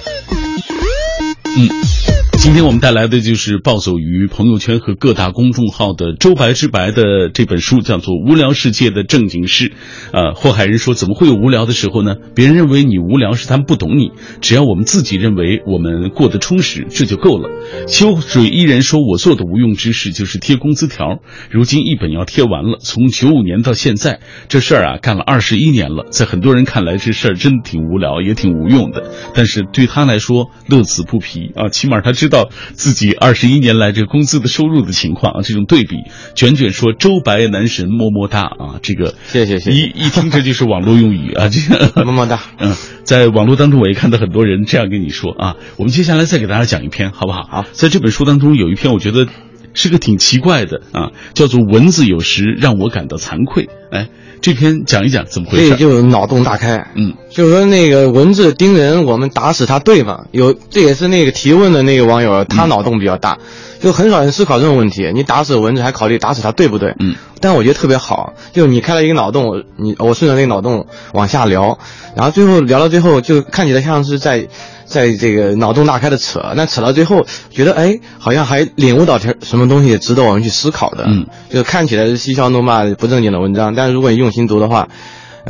嗯。今天我们带来的就是暴走于朋友圈和各大公众号的周白之白的这本书，叫做《无聊世界的正经事》。呃，祸害人说，怎么会有无聊的时候呢？别人认为你无聊是他们不懂你，只要我们自己认为我们过得充实，这就够了。秋水依然说，我做的无用之事就是贴工资条，如今一本要贴完了。从九五年到现在，这事儿啊干了二十一年了，在很多人看来，这事儿真的挺无聊，也挺无用的。但是对他来说，乐此不疲啊，起码他知。知道自己二十一年来这个工资的收入的情况啊，这种对比，卷卷说周白男神么么哒啊，这个谢谢谢谢，一一听这就是网络用语啊，这个么么哒，嗯，在网络当中我也看到很多人这样跟你说啊，我们接下来再给大家讲一篇好不好？好，在这本书当中有一篇我觉得是个挺奇怪的啊，叫做文字有时让我感到惭愧，哎。这篇讲一讲怎么回事？这就脑洞大开，嗯，就是说那个文字盯人，我们打死他对吗？有，这也是那个提问的那个网友，他脑洞比较大，就很少人思考这种问题。你打死蚊子还考虑打死他对不对？嗯，但我觉得特别好，就你开了一个脑洞，你我顺着那个脑洞往下聊，然后最后聊到最后，就看起来像是在。在这个脑洞大开的扯，那扯到最后，觉得哎，好像还领悟到点什么东西值得我们去思考的。嗯，就看起来是嬉笑怒骂不正经的文章，但是如果你用心读的话。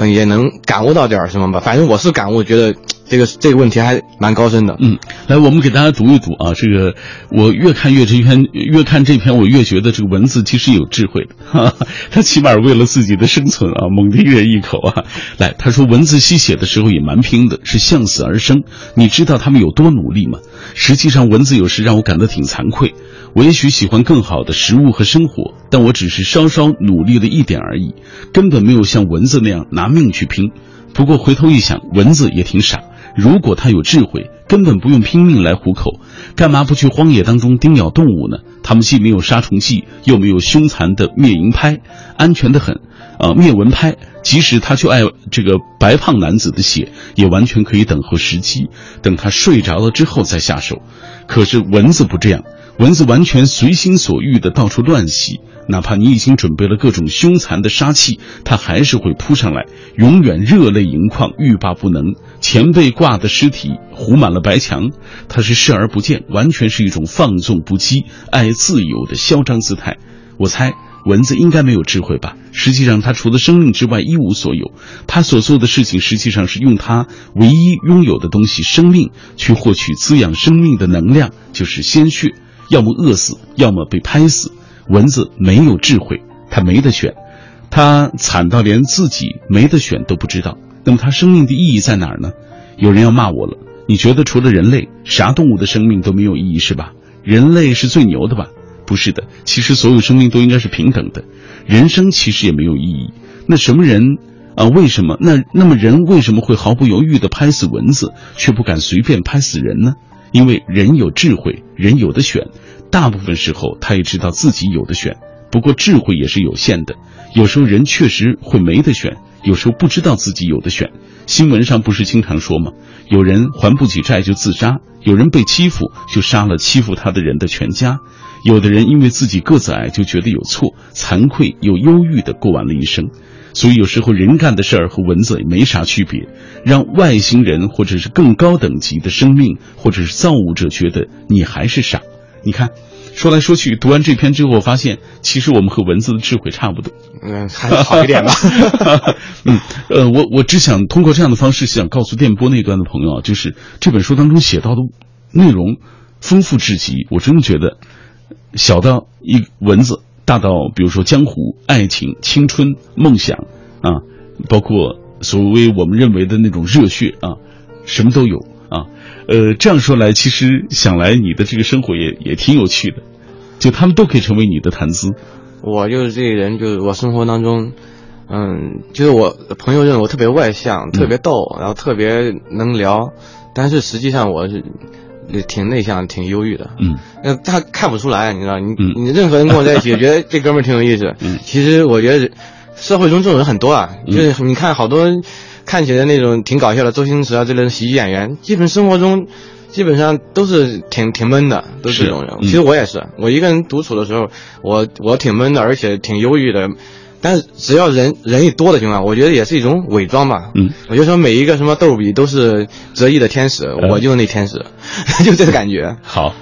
嗯，也能感悟到点什么吧。反正我是感悟，觉得这个这个问题还蛮高深的。嗯，来，我们给大家读一读啊。这个我越看越这篇，越看这篇，我越觉得这个文字其实有智慧的。哈 哈他起码为了自己的生存啊，猛地一人一口啊。来，他说文字吸血的时候也蛮拼的，是向死而生。你知道他们有多努力吗？实际上，文字有时让我感到挺惭愧。我也许喜欢更好的食物和生活，但我只是稍稍努力了一点而已，根本没有像蚊子那样拿命去拼。不过回头一想，蚊子也挺傻。如果他有智慧，根本不用拼命来糊口，干嘛不去荒野当中叮咬动物呢？他们既没有杀虫剂，又没有凶残的灭蝇拍，安全的很。呃，灭蚊拍，即使他就爱这个白胖男子的血，也完全可以等候时机，等他睡着了之后再下手。可是蚊子不这样。蚊子完全随心所欲的到处乱袭，哪怕你已经准备了各种凶残的杀气，它还是会扑上来，永远热泪盈眶，欲罢不能。前辈挂的尸体糊满了白墙，它是视而不见，完全是一种放纵不羁、爱自由的嚣张姿态。我猜蚊子应该没有智慧吧？实际上，它除了生命之外一无所有。它所做的事情，实际上是用它唯一拥有的东西——生命，去获取滋养生命的能量，就是鲜血。要么饿死，要么被拍死。蚊子没有智慧，它没得选，它惨到连自己没得选都不知道。那么，它生命的意义在哪儿呢？有人要骂我了。你觉得除了人类，啥动物的生命都没有意义是吧？人类是最牛的吧？不是的，其实所有生命都应该是平等的。人生其实也没有意义。那什么人啊？为什么？那那么人为什么会毫不犹豫地拍死蚊子，却不敢随便拍死人呢？因为人有智慧，人有的选。大部分时候，他也知道自己有的选。不过智慧也是有限的，有时候人确实会没得选，有时候不知道自己有的选。新闻上不是经常说吗？有人还不起债就自杀，有人被欺负就杀了欺负他的人的全家，有的人因为自己个子矮就觉得有错，惭愧又忧郁的过完了一生。所以有时候人干的事儿和蚊子也没啥区别，让外星人或者是更高等级的生命或者是造物者觉得你还是傻。你看。说来说去，读完这篇之后，我发现其实我们和文字的智慧差不多。嗯，还是好一点吧。嗯，呃，我我只想通过这样的方式，想告诉电波那端的朋友啊，就是这本书当中写到的内容丰富至极。我真的觉得，小到一文字，大到比如说江湖、爱情、青春、梦想啊，包括所谓我们认为的那种热血啊，什么都有啊。呃，这样说来，其实想来你的这个生活也也挺有趣的，就他们都可以成为你的谈资。我就是这个人，就是我生活当中，嗯，就是我朋友认为我特别外向，特别逗，然后特别能聊，但是实际上我是挺内向、挺忧郁的。嗯，那他看不出来，你知道，你你任何人跟我在一起，觉得这哥们儿挺有意思。嗯，其实我觉得社会中这种人很多啊，就是你看好多。看起来那种挺搞笑的，周星驰啊这类的喜剧演员，基本生活中，基本上都是挺挺闷的，都是这种人。其实我也是，我一个人独处的时候，我我挺闷的，而且挺忧郁的。但是只要人人一多的情况，我觉得也是一种伪装吧。嗯，我就说每一个什么逗比都是折翼的天使，我就是那天使，就这个感觉。好，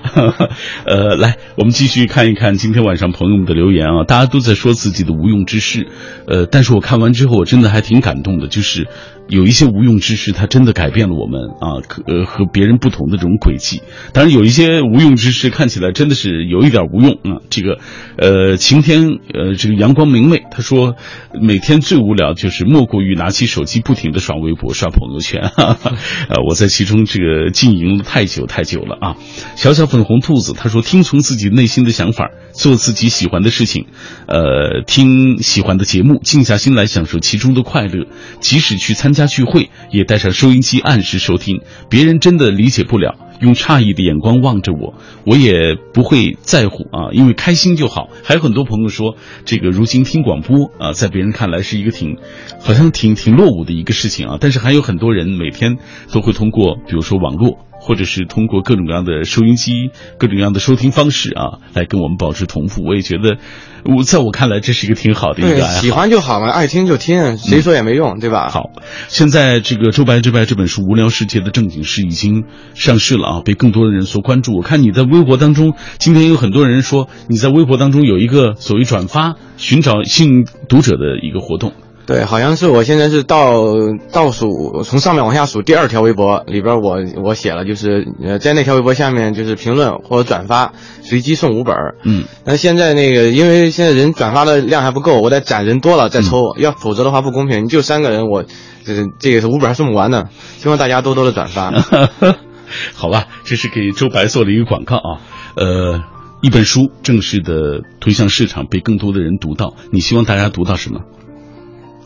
呃，来，我们继续看一看今天晚上朋友们的留言啊，大家都在说自己的无用之事，呃，但是我看完之后，我真的还挺感动的，就是。有一些无用之事，它真的改变了我们啊，呃，和别人不同的这种轨迹。当然，有一些无用之事看起来真的是有一点无用啊。这个，呃，晴天，呃，这个阳光明媚，他说，每天最无聊就是莫过于拿起手机不停的刷微博、刷朋友圈，哈哈呃，我在其中这个经营了太久太久了啊。小小粉红兔子他说，听从自己内心的想法，做自己喜欢的事情，呃，听喜欢的节目，静下心来享受其中的快乐，即使去参。家聚会也带上收音机按时收听，别人真的理解不了，用诧异的眼光望着我，我也不会在乎啊，因为开心就好。还有很多朋友说，这个如今听广播啊，在别人看来是一个挺，好像挺挺落伍的一个事情啊，但是还有很多人每天都会通过，比如说网络。或者是通过各种各样的收音机、各种各样的收听方式啊，来跟我们保持同步。我也觉得，我在我看来，这是一个挺好的一个爱好。喜欢就好嘛，爱听就听，谁说也没用，对吧？好，现在这个《周白之白》这本书《无聊世界的正经事》已经上市了啊，被更多的人所关注。我看你在微博当中，今天有很多人说你在微博当中有一个所谓转发、寻找幸运读者的一个活动。对，好像是我现在是倒倒数，从上面往下数第二条微博里边，我我写了，就是呃，在那条微博下面就是评论或者转发，随机送五本嗯，那现在那个，因为现在人转发的量还不够，我得攒人多了再抽，要否则的话不公平。你就三个人，我这这个是五本还送不完呢。希望大家多多的转发。好吧，这是给周白做了一个广告啊。呃，一本书正式的推向市场，被更多的人读到。你希望大家读到什么？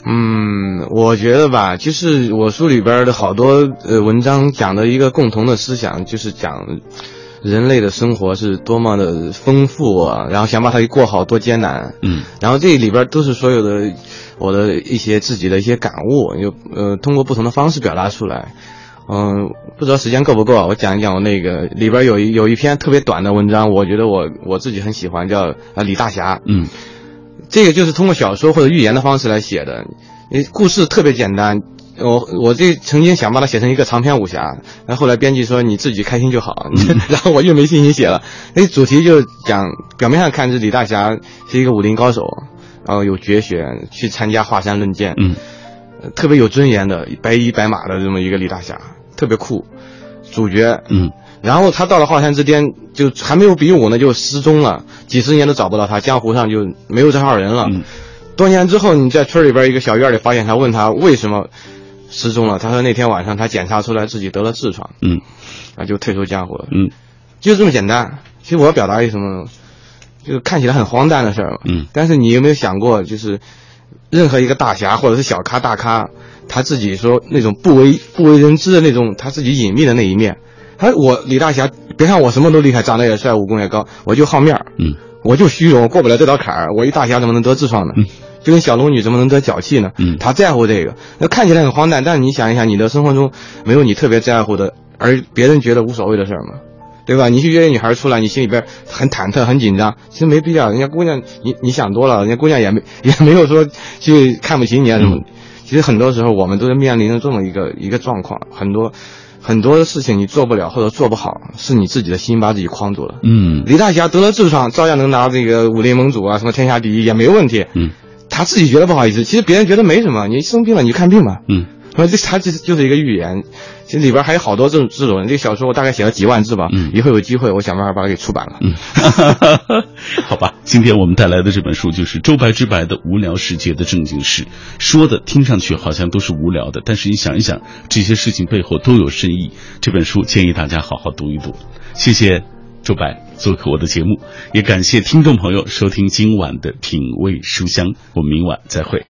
嗯，我觉得吧，就是我书里边的好多呃文章讲的一个共同的思想，就是讲人类的生活是多么的丰富啊，然后想把它过好多艰难。嗯，然后这里边都是所有的我的一些自己的一些感悟，有呃通过不同的方式表达出来。嗯，不知道时间够不够啊？我讲一讲我那个里边有一有一篇特别短的文章，我觉得我我自己很喜欢，叫啊李大侠。嗯。这个就是通过小说或者寓言的方式来写的，故事特别简单，我我这曾经想把它写成一个长篇武侠，然后后来编辑说你自己开心就好，然后我又没信心写了。那主题就讲，表面上看是李大侠是一个武林高手，然后有绝学，去参加华山论剑，嗯，特别有尊严的白衣白马的这么一个李大侠，特别酷。主角，嗯，然后他到了华山之巅，就还没有比武呢，就失踪了，几十年都找不到他，江湖上就没有这号人了。嗯多年之后，你在村里边一个小院里发现他，问他为什么失踪了，他说那天晚上他检查出来自己得了痔疮，嗯，啊就退出江湖了，嗯，就这么简单。其实我要表达一什么，就是看起来很荒诞的事儿嘛，嗯，但是你有没有想过，就是任何一个大侠或者是小咖大咖，他自己说那种不为不为人知的那种他自己隐秘的那一面。他我李大侠，别看我什么都厉害，长得也帅，武功也高，我就好面儿，嗯，我就虚荣，过不了这道坎儿。我一大侠怎么能得痔疮呢？嗯就跟小龙女怎么能得脚气呢？嗯他在乎这个，那看起来很荒诞，但是你想一想，你的生活中没有你特别在乎的，而别人觉得无所谓的事儿吗？对吧？你去约女孩出来，你心里边很忐忑、很紧张，其实没必要。人家姑娘，你你想多了，人家姑娘也没也没有说去看不起你啊什么。嗯其实很多时候我们都是面临着这么一个一个状况，很多很多的事情你做不了或者做不好，是你自己的心把自己框住了。嗯李大侠得了痔疮，照样能拿这个武林盟主啊，什么天下第一也没有问题。嗯，他自己觉得不好意思，其实别人觉得没什么。你生病了，你去看病吧。嗯，说这他这就是一个预言，其实里边还有好多这种这种人。这个小说我大概写了几万字吧，嗯以后有机会我想办法把它给出版了。嗯，好吧，今天我们带来的这本书就是周白之白的《无聊世界的正经事》，说的听上去好像都是无聊的，但是你想一想，这些事情背后都有深意。这本书建议大家好好读一读。谢谢周白做客我的节目，也感谢听众朋友收听今晚的品味书香，我们明晚再会。